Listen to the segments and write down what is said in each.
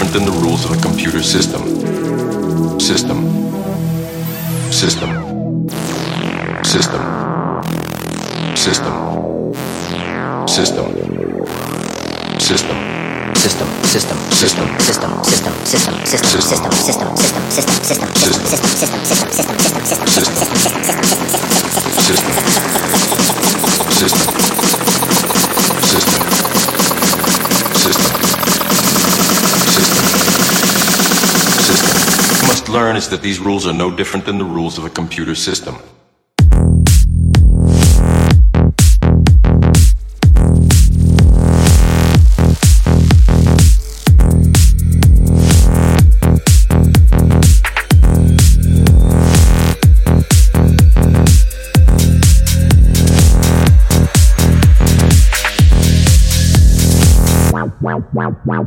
different than the that these rules are no different than the rules of a computer system.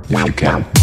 You can.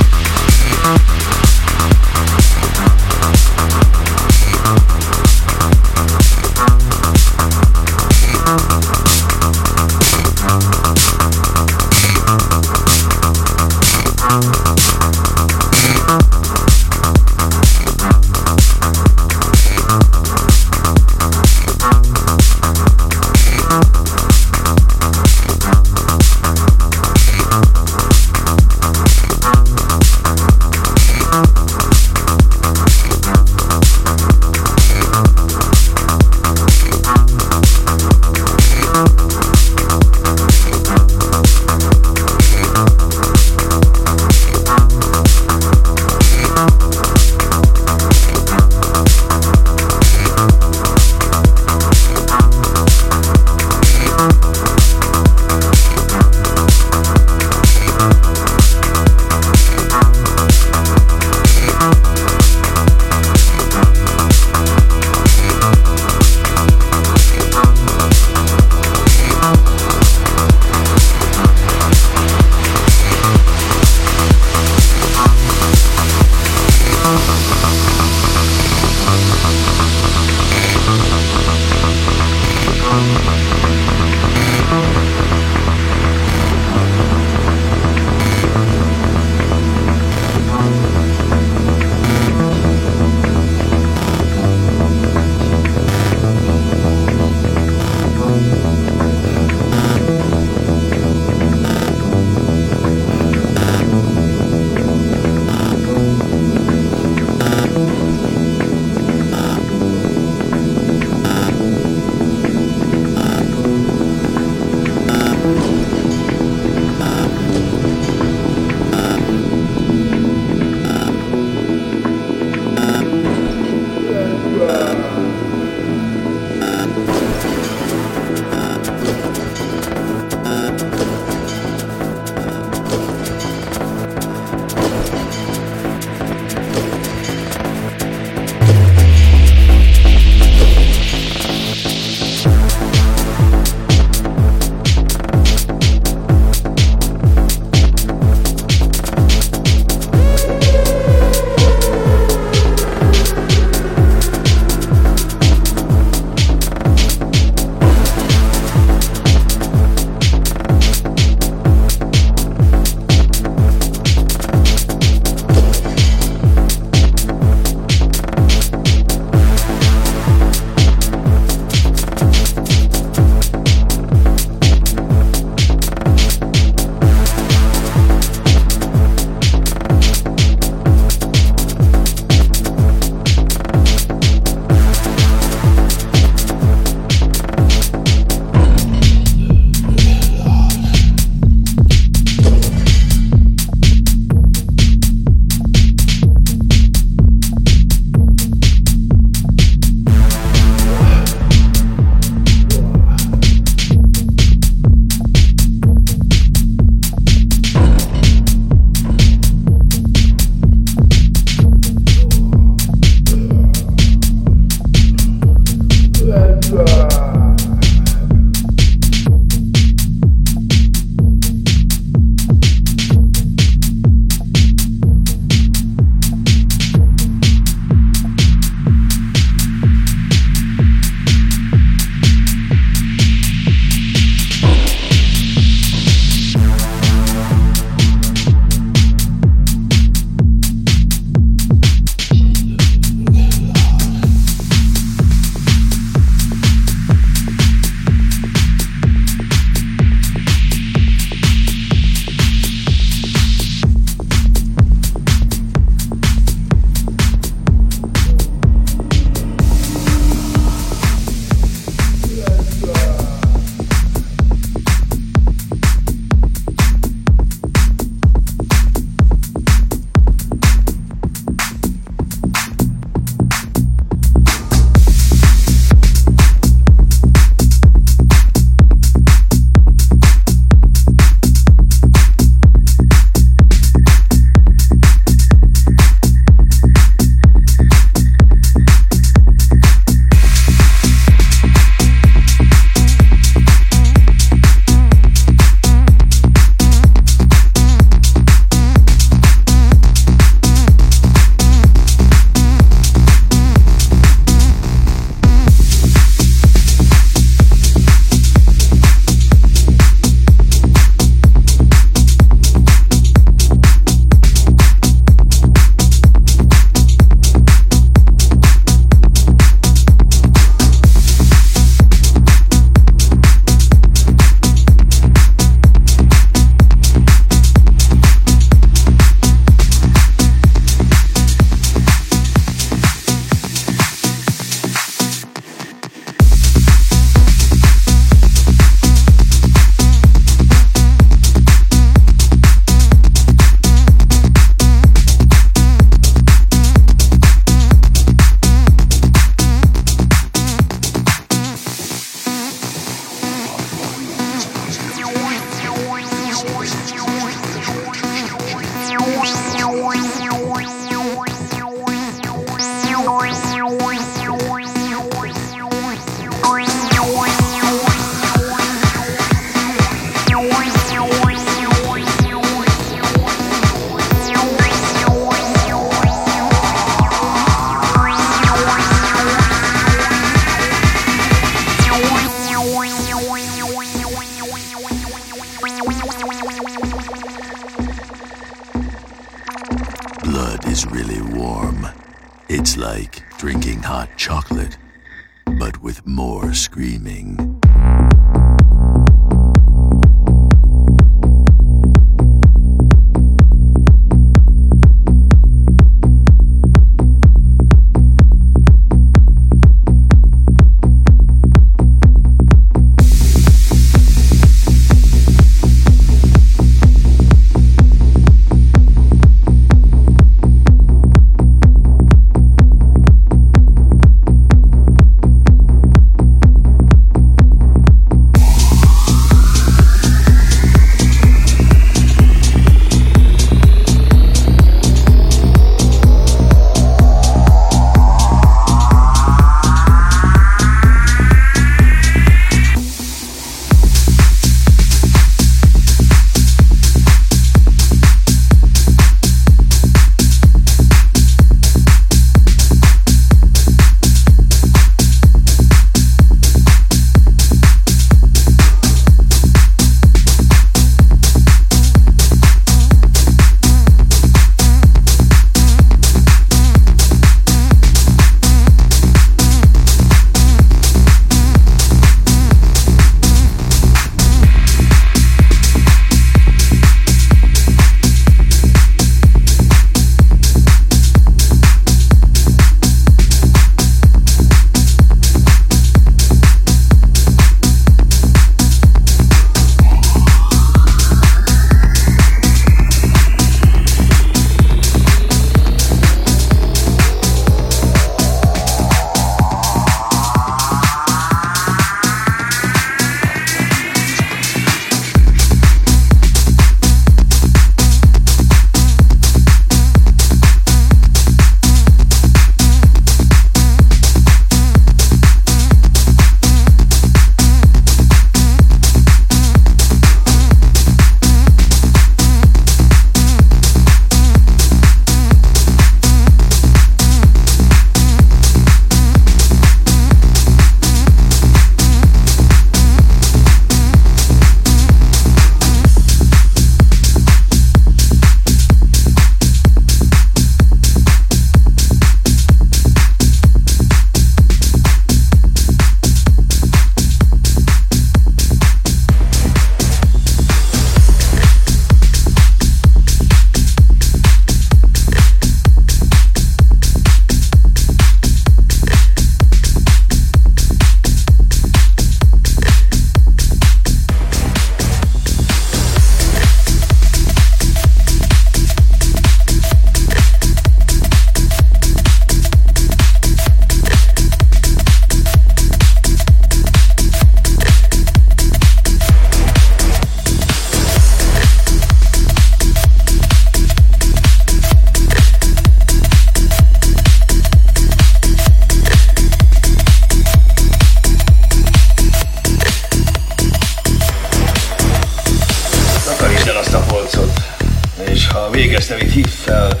visszavitt, hívd fel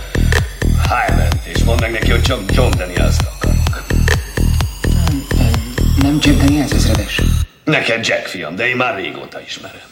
Highland, és mondd meg neki, hogy csak John daniels akarok. Nem, nem Jack Daniels ezredes. Neked Jack, fiam, de én már régóta ismerem.